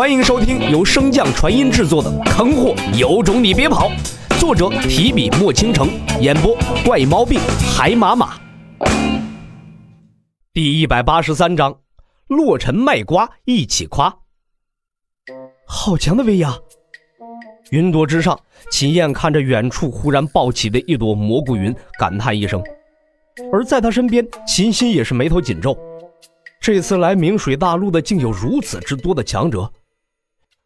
欢迎收听由升降传音制作的《坑货有种你别跑》，作者提笔墨倾城，演播怪毛病海马马。第一百八十三章，洛尘卖瓜一起夸。好强的威压！云朵之上，秦燕看着远处忽然暴起的一朵蘑菇云，感叹一声。而在他身边，秦心也是眉头紧皱。这次来明水大陆的，竟有如此之多的强者。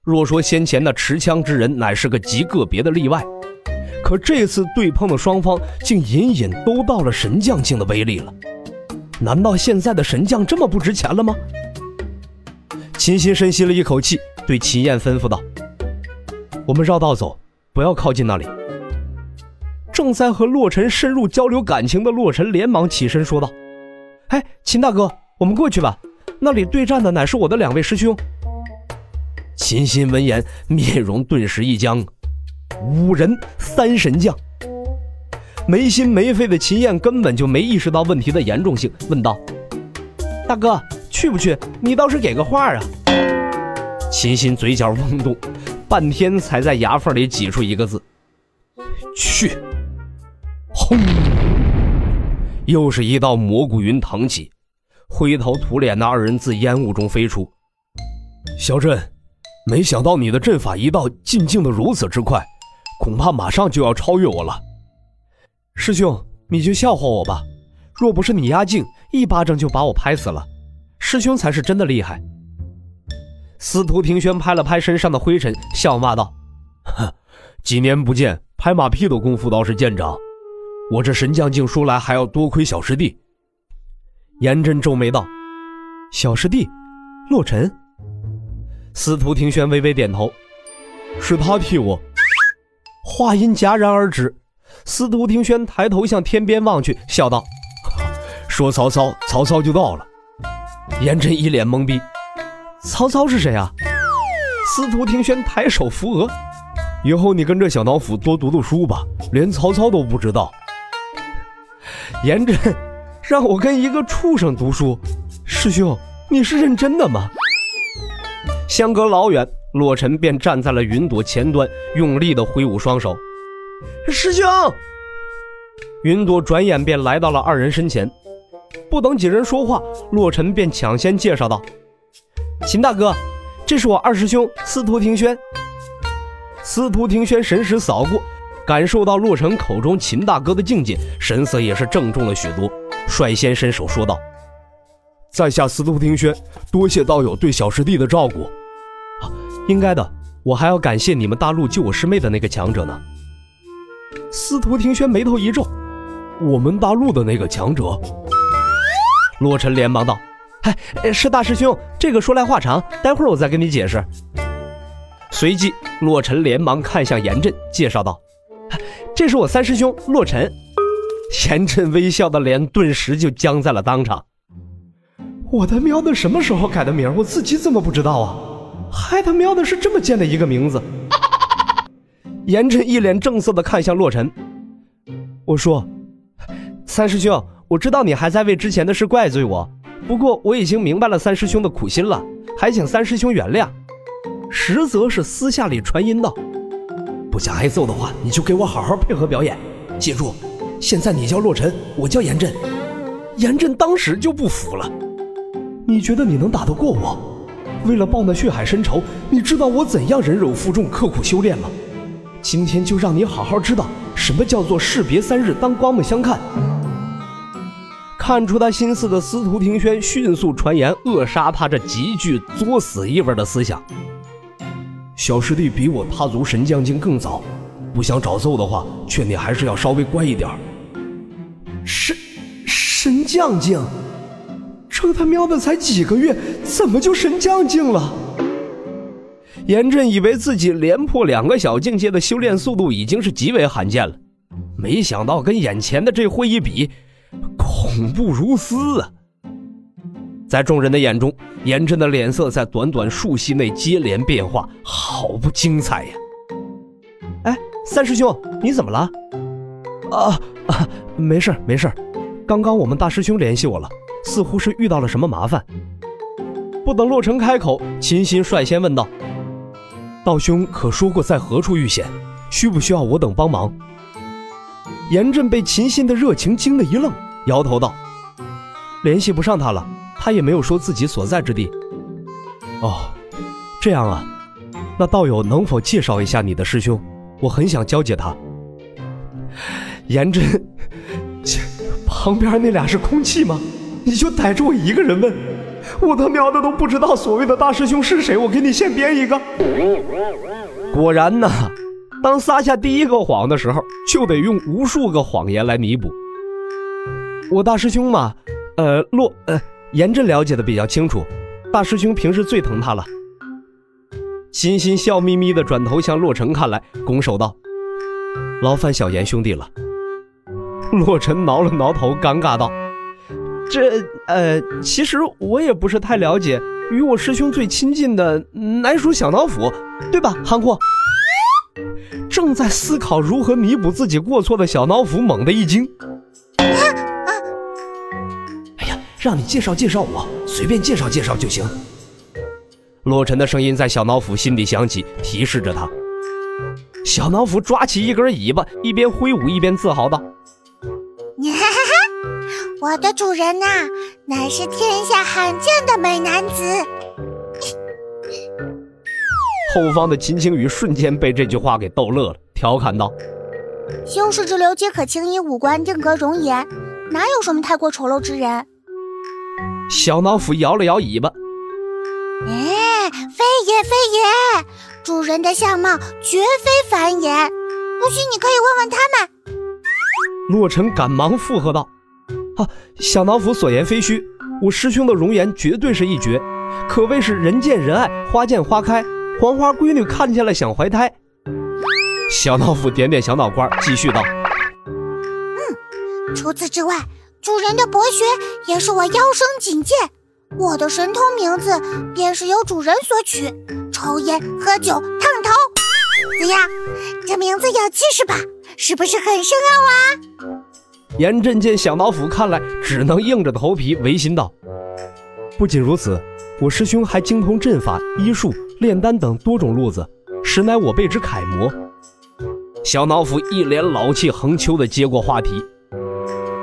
若说先前那持枪之人乃是个极个别的例外，可这次对碰的双方，竟隐隐都到了神将境的威力了。难道现在的神将这么不值钱了吗？秦心深吸了一口气，对秦燕吩咐道：“我们绕道走，不要靠近那里。”正在和洛尘深入交流感情的洛尘连忙起身说道：“哎，秦大哥，我们过去吧。那里对战的乃是我的两位师兄。”秦心闻言，面容顿时一僵。五人三神将，没心没肺的秦燕根本就没意识到问题的严重性，问道：“大哥，去不去？你倒是给个话啊！”秦心嘴角嗡动，半天才在牙缝里挤出一个字：“去。”轰！又是一道蘑菇云腾起，灰头土脸的二人自烟雾中飞出。小镇，没想到你的阵法一道进境的如此之快，恐怕马上就要超越我了。师兄，你就笑话我吧。若不是你压境，一巴掌就把我拍死了。师兄才是真的厉害。司徒庭轩拍了拍身上的灰尘，笑骂道：“哼，几年不见，拍马屁的功夫倒是见长。”我这神将境出来，还要多亏小师弟。严真皱眉道：“小师弟，洛尘。”司徒庭轩微微点头：“是他替我。”话音戛然而止，司徒庭轩抬头向天边望去，笑道：“说曹操，曹操就到了。”严真一脸懵逼：“曹操是谁啊？”司徒庭轩抬手扶额：“以后你跟着小脑斧多读读书吧，连曹操都不知道。”严真，让我跟一个畜生读书，师兄，你是认真的吗？相隔老远，洛尘便站在了云朵前端，用力的挥舞双手。师兄，云朵转眼便来到了二人身前，不等几人说话，洛尘便抢先介绍道：“秦大哥，这是我二师兄司徒庭轩。”司徒庭轩神识扫过。感受到洛尘口中秦大哥的境界，神色也是郑重了许多，率先伸手说道：“在下司徒庭轩，多谢道友对小师弟的照顾。应该的，我还要感谢你们大陆救我师妹的那个强者呢。”司徒庭轩眉头一皱：“我们大陆的那个强者？”洛尘连忙道：“哎，是大师兄，这个说来话长，待会儿我再跟你解释。”随即，洛尘连忙看向严震，介绍道。这是我三师兄洛尘，严震微笑的脸顿时就僵在了当场。我他喵的什么时候改的名？我自己怎么不知道啊？还他喵的是这么贱的一个名字！严震一脸正色的看向洛尘，我说：“三师兄，我知道你还在为之前的事怪罪我，不过我已经明白了三师兄的苦心了，还请三师兄原谅。”实则是私下里传音道。不想挨揍的话，你就给我好好配合表演。记住，现在你叫洛尘，我叫严震。严震当时就不服了。你觉得你能打得过我？为了报那血海深仇，你知道我怎样忍辱负重、刻苦修炼吗？今天就让你好好知道什么叫做士别三日，当刮目相看。看出他心思的司徒庭轩迅速传言，扼杀他这极具作死意味的思想。小师弟比我踏足神将境更早，不想找揍的话，劝你还是要稍微乖一点。神神将境，这他喵的才几个月，怎么就神将境了？严震以为自己连破两个小境界的修炼速度已经是极为罕见了，没想到跟眼前的这货一比，恐怖如斯啊！在众人的眼中，严震的脸色在短短数息内接连变化，好不精彩呀！哎，三师兄，你怎么了？啊啊，没事没事刚刚我们大师兄联系我了，似乎是遇到了什么麻烦。不等洛尘开口，秦心率先问道：“道兄可说过在何处遇险？需不需要我等帮忙？”严震被秦心的热情惊得一愣，摇头道：“联系不上他了，他也没有说自己所在之地。”哦，这样啊，那道友能否介绍一下你的师兄？我很想交接他。严震，旁边那俩是空气吗？你就逮着我一个人问？我他喵的都不知道所谓的大师兄是谁，我给你现编一个。果然呐，当撒下第一个谎的时候，就得用无数个谎言来弥补。我大师兄嘛，呃，洛，呃，严震了解的比较清楚。大师兄平时最疼他了。欣欣笑眯眯的转头向洛尘看来，拱手道：“劳烦小严兄弟了。”洛尘挠了挠头，尴尬道：“这……呃，其实我也不是太了解。与我师兄最亲近的，乃属小脑斧，对吧，韩阔？”正在思考如何弥补自己过错的小脑斧猛地一惊：“！哎呀，让你介绍介绍我，随便介绍介绍就行。”洛尘的声音在小脑斧心底响起，提示着他。小脑斧抓起一根尾巴，一边挥舞一边自豪道：“，我的主人呐，乃是天下罕见的美男子。”后方的秦青雨瞬间被这句话给逗乐了，调侃道：“修士之流皆可轻以五官定格容颜，哪有什么太过丑陋之人？”小脑斧摇了摇尾巴。哎，非也非也，主人的相貌绝非凡言，不信你可以问问他们。洛尘赶忙附和道：“啊，小脑斧所言非虚，我师兄的容颜绝对是一绝，可谓是人见人爱，花见花开，黄花闺女看见了想怀胎。”小脑斧点点小脑瓜，继续道：“嗯，除此之外，主人的博学也是我妖生警戒。”我的神通名字便是由主人所取，抽烟、喝酒、烫头。怎样，这名字有气势吧？是不是很深奥啊？严震见小脑斧看来，只能硬着头皮违心道：“不仅如此，我师兄还精通阵法、医术、炼丹等多种路子，实乃我辈之楷模。”小脑斧一脸老气横秋地接过话题：“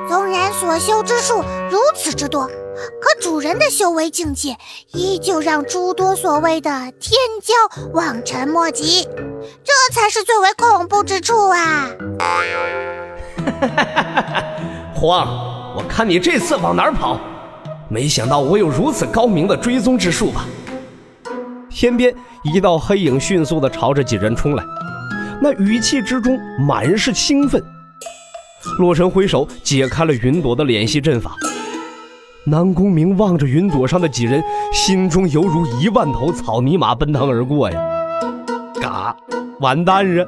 纵然所修之术如此之多。”可主人的修为境界，依旧让诸多所谓的天骄望尘莫及，这才是最为恐怖之处啊！哈慌，我看你这次往哪儿跑？没想到我有如此高明的追踪之术吧？天边一道黑影迅速地朝着几人冲来，那语气之中满是兴奋。洛尘挥手解开了云朵的联系阵法。南宫明望着云朵上的几人，心中犹如一万头草泥马奔腾而过呀！嘎，完蛋了！